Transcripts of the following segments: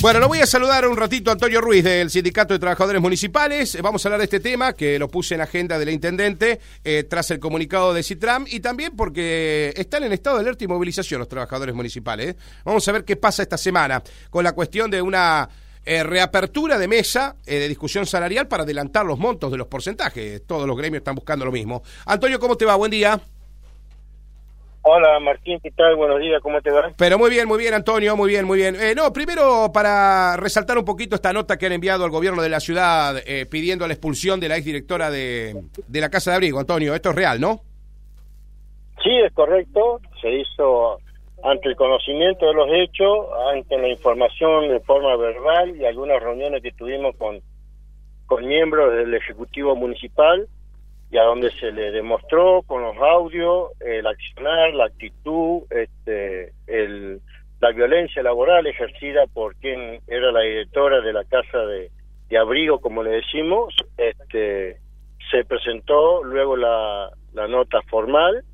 Bueno, lo voy a saludar un ratito a Antonio Ruiz del Sindicato de Trabajadores Municipales. Eh, Vamos a hablar de este tema que lo puse en agenda de la Intendente eh, tras el comunicado de Citram y también porque están en estado de alerta y movilización los trabajadores municipales. ¿eh? Vamos a ver qué pasa esta semana con la cuestión de una reapertura de mesa de discusión salarial para adelantar los montos de los porcentajes. Todos los gremios están buscando lo mismo. Antonio, ¿cómo te va? Buen día. Hola Martín, ¿qué tal? Buenos días, ¿cómo te va? Pero muy bien, muy bien, Antonio, muy bien, muy bien. Eh, no, primero para resaltar un poquito esta nota que han enviado al gobierno de la ciudad eh, pidiendo la expulsión de la exdirectora de, de la Casa de Abrigo, Antonio. Esto es real, ¿no? Sí, es correcto. Se hizo ante el conocimiento de los hechos, ante la información de forma verbal y algunas reuniones que tuvimos con, con miembros del Ejecutivo Municipal y a donde se le demostró con los audios el accionar, la actitud, este, el, la violencia laboral ejercida por quien era la directora de la casa de, de abrigo, como le decimos, este, se presentó luego la, la nota formal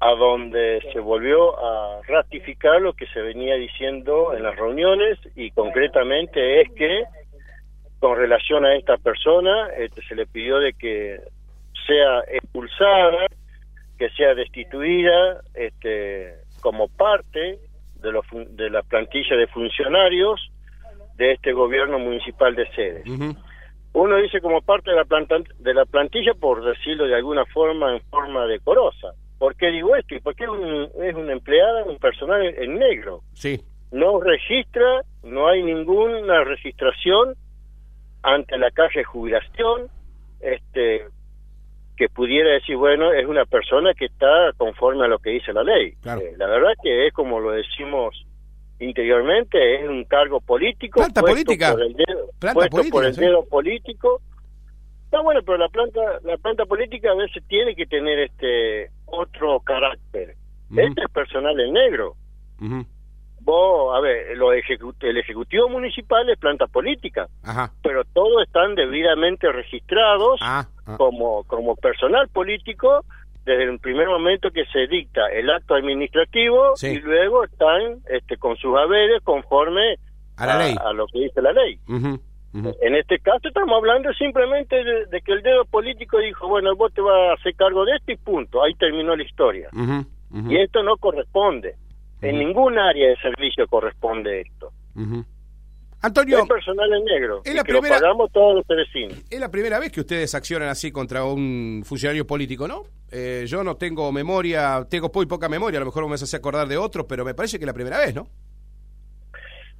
a donde se volvió a ratificar lo que se venía diciendo en las reuniones y concretamente es que con relación a esta persona este, se le pidió de que sea expulsada, que sea destituida este, como parte de, los, de la plantilla de funcionarios de este gobierno municipal de sedes. Uh -huh. Uno dice como parte de la, planta, de la plantilla, por decirlo de alguna forma, en forma decorosa. ¿Por qué digo esto? Porque es, un, es una empleada, un personal en negro. Sí. No registra, no hay ninguna registración ante la calle de jubilación, este, que pudiera decir, bueno, es una persona que está conforme a lo que dice la ley. Claro. Eh, la verdad que es como lo decimos interiormente, es un cargo político. Planta política. Por el dedo, planta política, por el sí. dedo político. Está bueno, pero la planta, la planta política a veces tiene que tener este otro carácter. Uh -huh. Este es personal en negro. Uh -huh. Vos, a ver, lo ejecu el Ejecutivo Municipal es planta política, Ajá. pero todos están debidamente registrados Ah, ah. como, como personal político desde el primer momento que se dicta el acto administrativo Sí. y luego están este, con sus haberes conforme A la ley. a lo que dice la ley. Uh -huh. Uh -huh. En este caso estamos hablando simplemente de, de, que el dedo político dijo, bueno, vos te vas a hacer cargo de esto y punto, ahí terminó la historia. Uh -huh. Y esto no corresponde. En ningún área de servicio corresponde esto. Antonio, es personal en negro. Es la que primera... lo pagamos todos los vecinos. Es la primera vez que ustedes accionan así contra un funcionario político, ¿no? Eh, yo no tengo memoria, tengo muy poca memoria, a lo mejor me hace acordar de otros, pero me parece que es la primera vez, ¿no?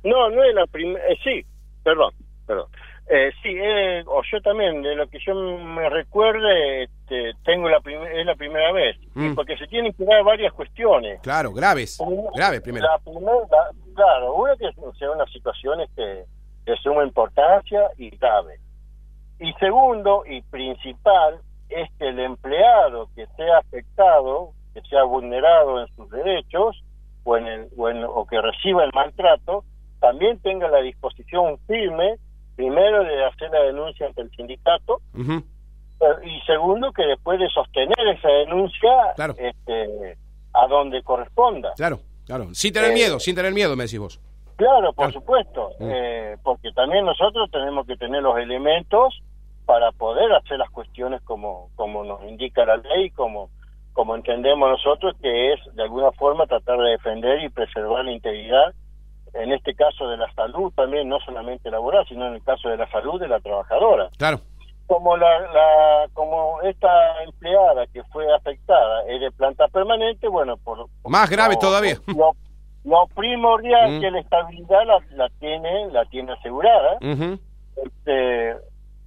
No, no es la primera. Eh, sí, perdón, perdón. Eh, sí, eh, o yo también, de lo que yo me recuerde, este, tengo la es la primera vez, mm. porque se tienen que dar varias cuestiones. Claro, graves, una, graves primero. La primera, la, claro, una que sean unas situaciones que de suma importancia y grave. Y segundo y principal es que el empleado que sea afectado, que sea vulnerado en sus derechos o, en el, o, en, o que reciba el maltrato, también tenga la disposición firme primero de hacer la denuncia ante el sindicato uh -huh. y segundo que después de sostener esa denuncia claro. este, a donde corresponda. Claro, claro, sin tener eh, miedo, sin tener miedo, me decís vos. Claro, por claro. supuesto, uh -huh. eh, porque también nosotros tenemos que tener los elementos para poder hacer las cuestiones como, como nos indica la ley, como, como entendemos nosotros que es de alguna forma tratar de defender y preservar la integridad en este caso de la salud también, no solamente laboral, sino en el caso de la salud de la trabajadora. Claro. Como la, la como esta empleada que fue afectada es de planta permanente, bueno, por más grave lo, todavía. Lo, lo primordial mm. que la estabilidad la, la, tiene la tiene asegurada. Uh -huh. este,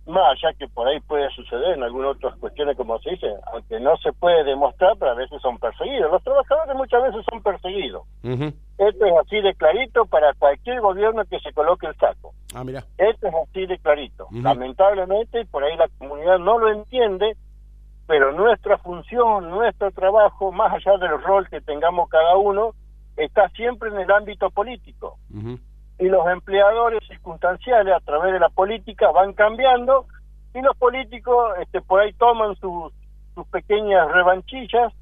más allá que por ahí puede suceder en algunas otras cuestiones, como se dice, aunque no se puede demostrar, pero a veces son perseguidos. Los trabajadores muchas veces son perseguidos. Uh -huh. Esto es así de clarito para cualquier gobierno que se coloque el saco. Ah, mira. Esto es así de clarito. Uh -huh. Lamentablemente, por ahí la comunidad no lo entiende, pero nuestra función, nuestro trabajo, más allá del rol que tengamos cada uno, está siempre en el ámbito político. Uh -huh y los empleadores circunstanciales a través de la política van cambiando y los políticos este, por ahí toman sus, sus pequeñas revanchillas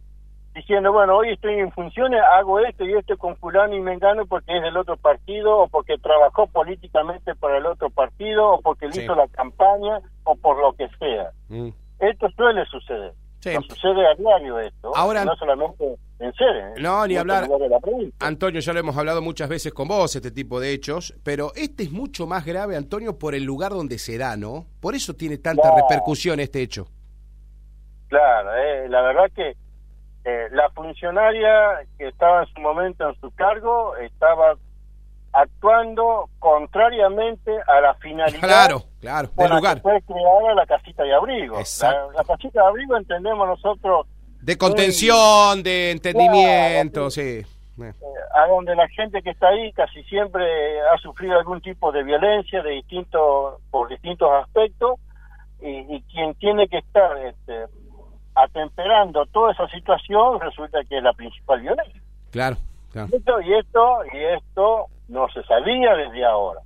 diciendo, bueno, hoy estoy en funciones, hago esto y esto con fulano y mengano porque es del otro partido o porque trabajó políticamente para el otro partido o porque le hizo la campaña o por lo que sea. Mm. Esto suele suceder. No sucede a diario esto, Ahora, no solamente en. No, ni hablar. Antonio, ya lo hemos hablado muchas veces con vos, este tipo de hechos, pero este es mucho más grave, Antonio, por el lugar donde se da, ¿no? Por eso tiene tanta repercusión este hecho. Claro, eh, la verdad que eh, la funcionaria que estaba en su momento en su cargo estaba actuando contrariamente a la finalidad claro, claro, del lugar. fue creada la casita de abrigo. La, casita de abrigo entendemos nosotros... De contención, de entendimiento, sí. Eh, a donde la gente que está ahí casi siempre ha sufrido algún tipo de violencia de distintos por distintos aspectos y, y quien tiene que estar este, atemperando toda esa situación resulta que es la principal violencia. Claro, claro. y esto y esto no se sabía desde ahora.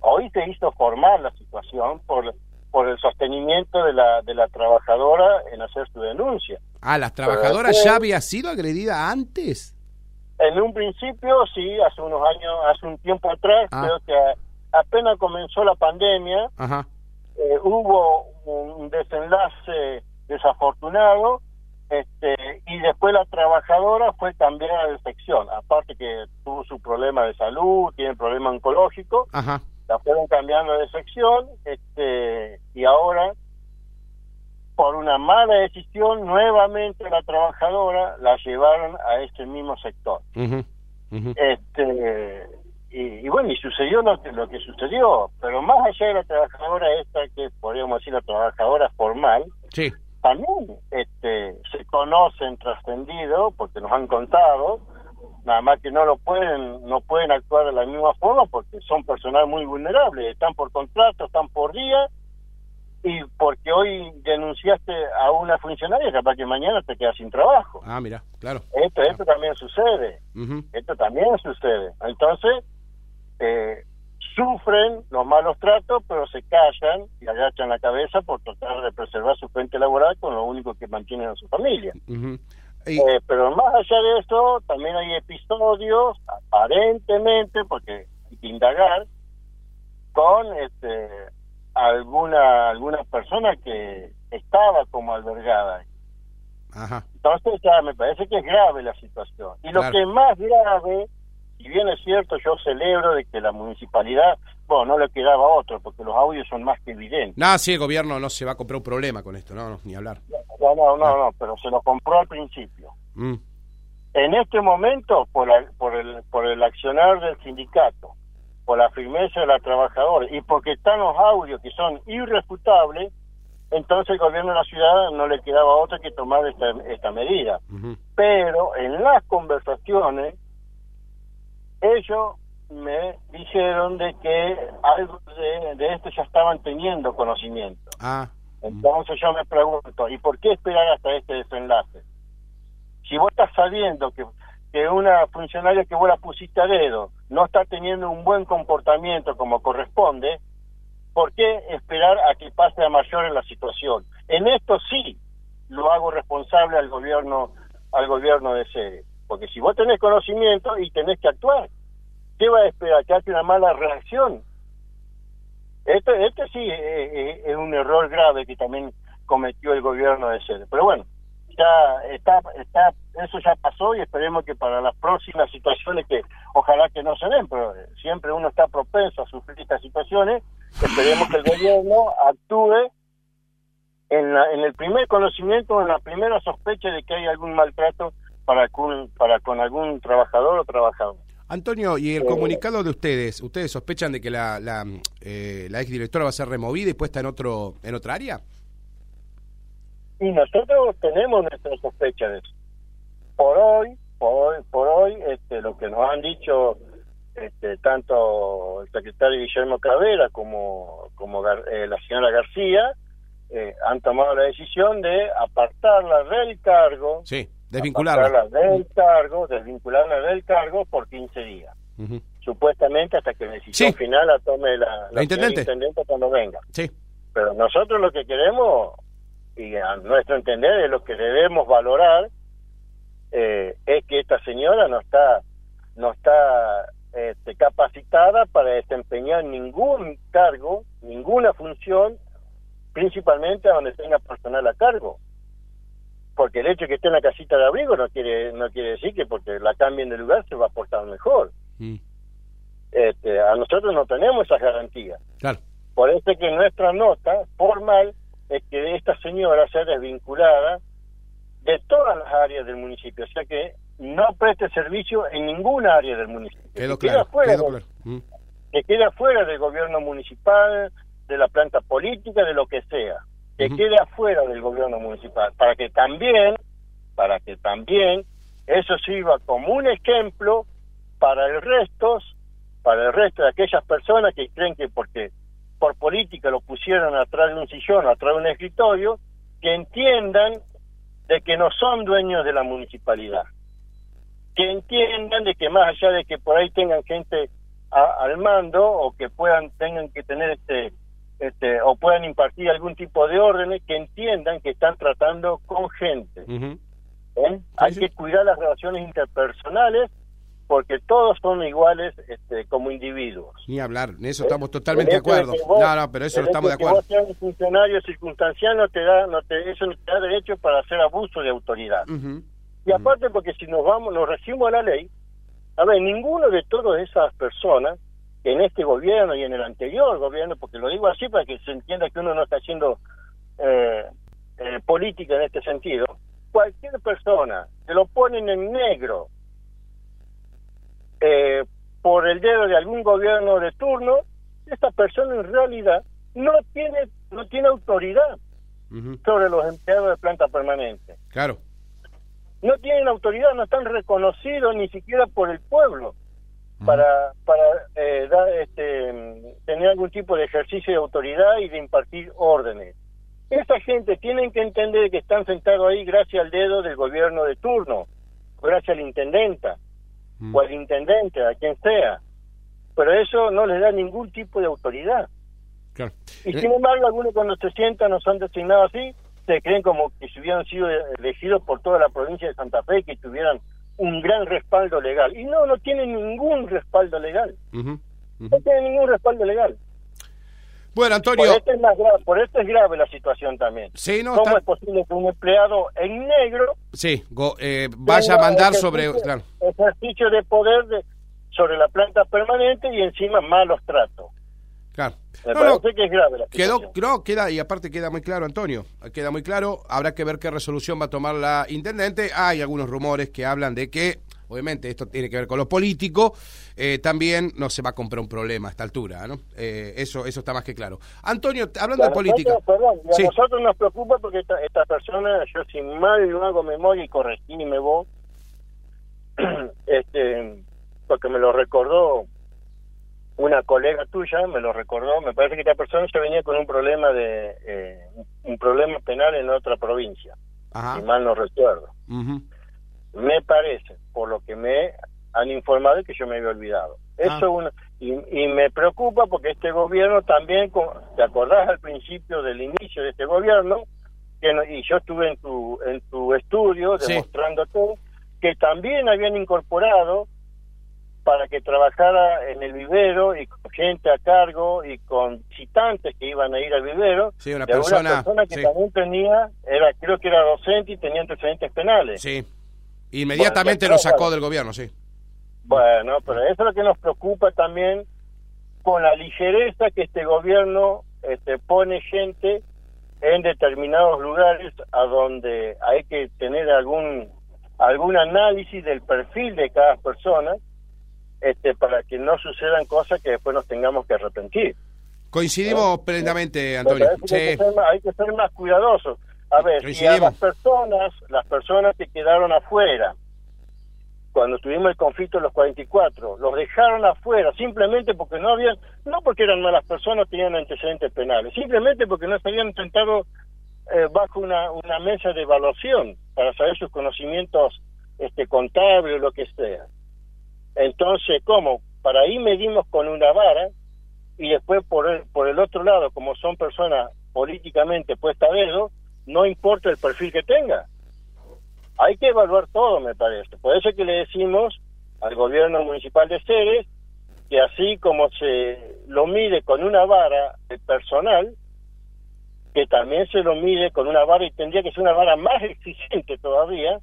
Hoy se hizo formar la situación por, por el sostenimiento de la, de la trabajadora en hacer su denuncia. Ah, ¿la trabajadora ya había sido agredida antes? En un principio, sí, hace unos años, hace un tiempo atrás, ah. creo que apenas comenzó la pandemia, eh, hubo un desenlace desafortunado este, y después la trabajadora fue cambiada de sección, aparte que tuvo su problema de salud, tiene problema oncológico, la fueron cambiando de sección, este, y ahora, por una mala decisión, nuevamente la trabajadora la llevaron a este mismo sector. Este, y, bueno, y sucedió lo que, lo que sucedió, pero más allá de la trabajadora esta, que podríamos decir la trabajadora formal, sí también este, se conocen trascendido porque nos han contado nada más que no lo pueden no pueden actuar de la misma forma porque son personal muy vulnerables están por contrato están por día y porque hoy denunciaste a una funcionaria capaz que mañana te quedas sin trabajo. Ah mira claro. Esto esto también sucede. Esto también sucede. Entonces eh, sufren los malos tratos, pero se callan y agachan la cabeza por tratar de preservar su fuente laboral con lo único que mantienen a su familia. Eh, pero más allá de eso, también hay episodios, aparentemente, porque hay que indagar, con este, alguna, alguna persona que estaba como albergada. Entonces ya me parece que es grave la situación. Y lo que es más grave si bien es cierto, yo celebro de que la municipalidad, bueno, no le quedaba otro, porque los audios son más que evidentes. Nada, sí, el gobierno no se va a comprar un problema con esto, no, ni hablar. No, no, no, no, pero se lo compró al principio. Mm. En este momento, por, por, el, por el accionar del sindicato, por la firmeza de la trabajadora y porque están los audios que son irrefutables, entonces el gobierno de la ciudad no le quedaba otra que tomar esta, esta medida. Pero en las conversaciones ellos me dijeron de que algo de, esto ya estaban teniendo conocimiento. Ah. Entonces yo me pregunto, ¿y por qué esperar hasta este desenlace? Si vos estás sabiendo que, que una funcionaria que vos la pusiste a dedo no está teniendo un buen comportamiento como corresponde, ¿por qué esperar a que pase a mayor en la situación? En esto sí lo hago responsable al gobierno al gobierno de sede. Porque si vos tenés conocimiento y tenés que actuar, ¿qué va a esperar? ¿Que hace una mala reacción? Este, este sí es, un error grave que también cometió el gobierno de sede. Pero bueno, ya está, está, eso ya pasó y esperemos que para las próximas situaciones que ojalá que no se den, pero siempre uno está propenso a sufrir estas situaciones, esperemos que el gobierno actúe en, la, en el primer conocimiento, en la primera sospecha de que hay algún maltrato para con, para con algún trabajador o trabajador. Antonio, ¿y el eh, comunicado de ustedes? ¿Ustedes sospechan de que la, la, eh, la exdirectora va a ser removida y puesta en otro en otra área? Y nosotros tenemos nuestra sospecha de eso. Por hoy, por hoy, por hoy este, lo que nos han dicho este, tanto el secretario Guillermo Cravera como, como eh, la señora García eh, han tomado la decisión de apartarla del cargo. Sí Desvincularla. del cargo, desvincularla del cargo por 15 días. Supuestamente hasta que la decisión final la tome la, la, intendente. cuando venga. Sí. Pero nosotros lo que queremos, y a nuestro entender, es lo que debemos valorar, eh, es que esta señora no está no está este, capacitada para desempeñar ningún cargo, ninguna función, principalmente donde tenga personal a cargo. Porque el hecho de que esté en la casita de abrigo no quiere no quiere decir que porque la cambien de lugar se va a portar mejor. Mm. Este, a nosotros no tenemos esas garantías. Claro. Por eso es que nuestra nota formal es que esta señora sea desvinculada de todas las áreas del municipio, o sea que no preste servicio en ninguna área del municipio. que, queda fuera mm. que quede fuera del gobierno municipal, de la planta política, de lo que sea. Que quede afuera del gobierno municipal, para que también, para que también eso sirva como un ejemplo para el resto, para el resto de aquellas personas que creen que porque por política lo pusieron atrás de un sillón, atrás de un escritorio, que entiendan de que no son dueños de la municipalidad, que entiendan de que más allá de que por ahí tengan gente al mando o que puedan tengan que tener este este o puedan impartir algún tipo de órdenes, que entiendan que están tratando con gente. ¿Eh? Hay que cuidar las relaciones interpersonales porque todos son iguales este, como individuos. Ni hablar, en eso estamos totalmente de acuerdo. no, no, pero eso estamos de acuerdo. Que vos seas un funcionario circunstancial no te da, no te, eso no te da derecho para hacer abuso de autoridad. Y aparte porque si nos vamos, nos recibimos a la ley, a ver, ninguno de todas esas personas en este gobierno y en el anterior gobierno, porque lo digo así para que se entienda que uno no está haciendo eh, eh, política en este sentido, cualquier persona que lo ponen en negro eh, por el dedo de algún gobierno de turno, esta persona en realidad no tiene no tiene autoridad sobre los empleados de planta permanente. Claro. No tienen autoridad, no están reconocidos ni siquiera por el pueblo para para eh, dar, este, tener algún tipo de ejercicio de autoridad y de impartir órdenes. Esa gente tienen que entender que están sentados ahí gracias al dedo del gobierno de turno, gracias a la intendenta Mm. o al intendente, a quien sea. Pero eso no les da ningún tipo de autoridad. Y sin embargo, algunos cuando se sientan o son designados así, se creen como que si hubieran sido elegidos por toda la provincia de Santa Fe, que tuvieran un gran respaldo legal. Y no, no tienen ningún respaldo legal. No tienen ningún respaldo legal. Bueno, Antonio. Por esto es, más grave, por esto es grave la situación también. Sí, no, ¿Cómo es posible que un empleado en negro. Sí, eh, vaya a mandar sobre. Claro. Ejercicio de poder de, sobre la planta permanente y encima malos tratos. Claro. Me parece que es grave la. Quedó, no, queda, y aparte queda muy claro, Antonio, queda muy claro, habrá que ver qué resolución va a tomar la intendente. Hay algunos rumores que hablan de que obviamente esto tiene que ver con lo político, eh, también no se va a comprar un problema a esta altura, ¿no? Eh, eso eso está más que claro. Antonio, hablando de política... Perdón, a nosotros nos preocupa porque esta, esta persona, yo sin mal no hago memoria y corregíme vos, este, porque me lo recordó una colega tuya, me lo recordó, me parece que esta persona ya venía con un problema de eh, un problema penal en otra provincia, si mal no recuerdo. Me parece, por lo que me han informado, que yo me había olvidado. Eso ah. uno, y, me preocupa porque este gobierno también, ¿te acordás al principio del inicio de este gobierno? Que y yo estuve en tu, en tu estudio demostrándote que también habían incorporado para que trabajara en el vivero y con gente a cargo y con visitantes que iban a ir al vivero. Sí, una persona, que también tenía, era creo que era docente y tenía antecedentes penales. Sí. Inmediatamente lo sacó del gobierno, sí. Bueno, pero eso es lo que nos preocupa también con la ligereza que este gobierno este, pone gente en determinados lugares a donde hay que tener algún algún análisis del perfil de cada persona este para que no sucedan cosas que después nos tengamos que arrepentir. Coincidimos plenamente, Antonio. hay que ser más cuidadosos. A ver, a las personas, las personas que quedaron afuera, cuando tuvimos el conflicto de los 44, los dejaron afuera simplemente porque no habían, no porque eran malas personas, tenían antecedentes penales, simplemente porque no se habían eh, bajo una, una mesa de evaluación para saber sus conocimientos este contables o lo que sea. Entonces, ¿cómo? Para ahí medimos con una vara y después por el, por el otro lado, como son personas políticamente puestas a dedo, no importa el perfil que tenga. hay que evaluar todo, me parece. Por eso que le decimos al gobierno municipal de Ceres que así como se lo mide con una vara de personal, que también se lo mide con una vara y tendría que ser una vara más exigente todavía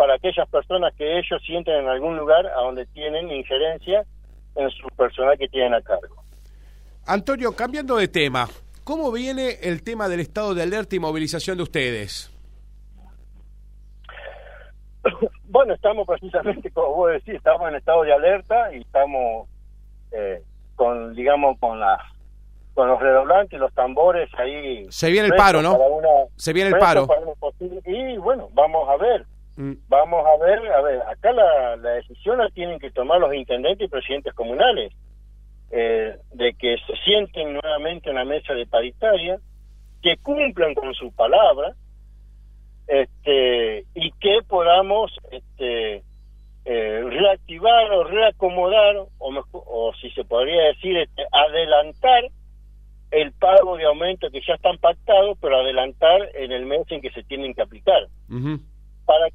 para aquellas personas que ellos sienten en algún lugar a donde tienen injerencia en su personal que tienen a cargo. Antonio, cambiando de tema, ¿cómo viene el tema del estado de alerta y movilización de ustedes? Bueno, estamos precisamente, como vos decís, estamos en estado de alerta y estamos eh, con, digamos, con las con los redoblantes, los tambores ahí. Se viene el paro, ¿no? Se viene el paro. Y bueno, vamos a ver. Mm. Vamos a ver, a ver, acá la, la decisión la tienen que tomar los intendentes y presidentes comunales. Eh, de que se sienten nuevamente en la mesa de paritaria, que cumplan con su palabra, este, y que podamos este, eh, reactivar o reacomodar, o, o si se podría decir, este, adelantar el pago de aumento que ya están pactados, pero adelantar en el mes en que se tienen que aplicar. ¿Para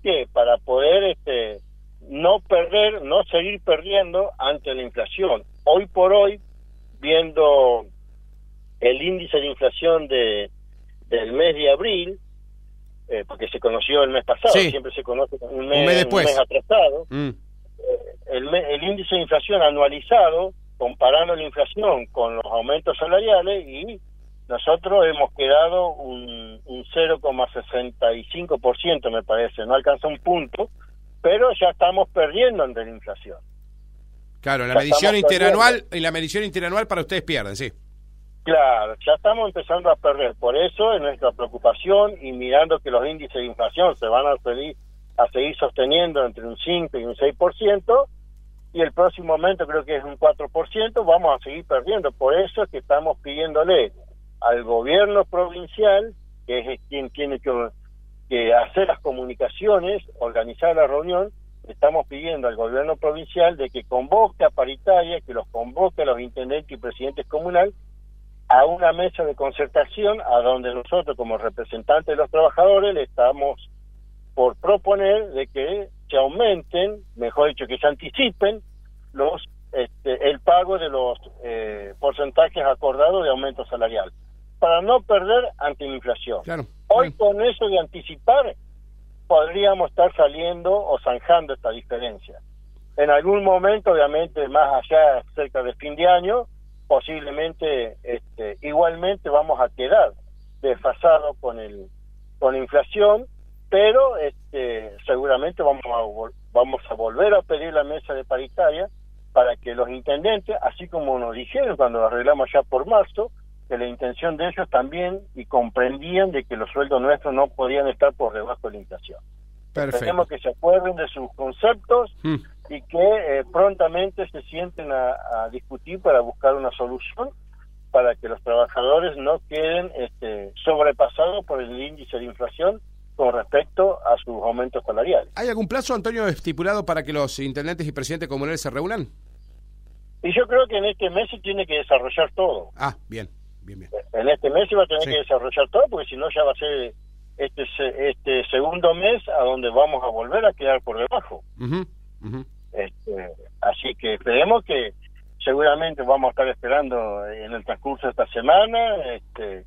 qué? Para poder este, no perder, no seguir perdiendo ante la inflación. Hoy por hoy, viendo el índice de inflación de del mes de abril, eh, porque se conoció el mes pasado, siempre se conoce un mes, después. mes atrasado, mm. eh, el, el índice de inflación anualizado, comparando la inflación con los aumentos salariales, y nosotros hemos quedado un, un 0,65%, me parece, no alcanza un punto, pero ya estamos perdiendo ante la inflación. Claro, la medición interanual y la medición interanual para ustedes pierden, sí. Claro, ya estamos empezando a perder. Por eso es nuestra preocupación y mirando que los índices de inflación se van a seguir, a seguir sosteniendo entre un 5 y un 6%, y el próximo momento creo que es un 4%, vamos a seguir perdiendo. Por eso es que estamos pidiéndole al gobierno provincial, que es quien tiene que, que hacer las comunicaciones, organizar la reunión, estamos pidiendo al gobierno provincial de que convoque a paritaria, que los convoque a los intendentes y presidentes comunales a una mesa de concertación a donde nosotros como representantes de los trabajadores le estamos por proponer de que se aumenten, mejor dicho, que se anticipen los este, el pago de los eh, porcentajes acordados de aumento salarial para no perder ante la inflación. Hoy con eso de anticipar podríamos estar saliendo o zanjando esta diferencia. En algún momento, obviamente, más allá, cerca de fin de año, posiblemente este, igualmente vamos a quedar desfasados con el con la inflación pero este seguramente vamos a vamos a volver a pedir la mesa de paritaria para que los intendentes así como nos dijeron cuando lo arreglamos ya por marzo que la intención de ellos también y comprendían de que los sueldos nuestros no podían estar por debajo de la inflación Esperemos que se acuerden de sus conceptos mm. y que eh, prontamente se sienten a, discutir para buscar una solución para que los trabajadores no queden este, sobrepasados por el índice de inflación con respecto a sus aumentos salariales. ¿Hay algún plazo, Antonio, estipulado para que los intendentes y presidentes comunales se reúnan? Y yo creo que en este mes se tiene que desarrollar todo. Ah, bien, bien, bien. En este mes se va a tener que desarrollar todo porque si no ya va a ser este, este segundo mes a donde vamos a volver a quedar por debajo. Este, así que esperemos que seguramente vamos a estar esperando en el transcurso de esta semana este,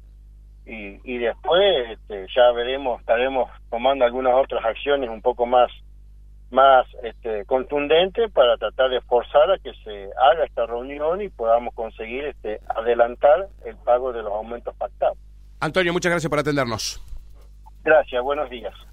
y, y después este, ya veremos, estaremos tomando algunas otras acciones un poco más más este, contundentes para tratar de esforzar a que se haga esta reunión y podamos conseguir este, adelantar el pago de los aumentos pactados. Antonio, muchas gracias por atendernos. Gracias, buenos días.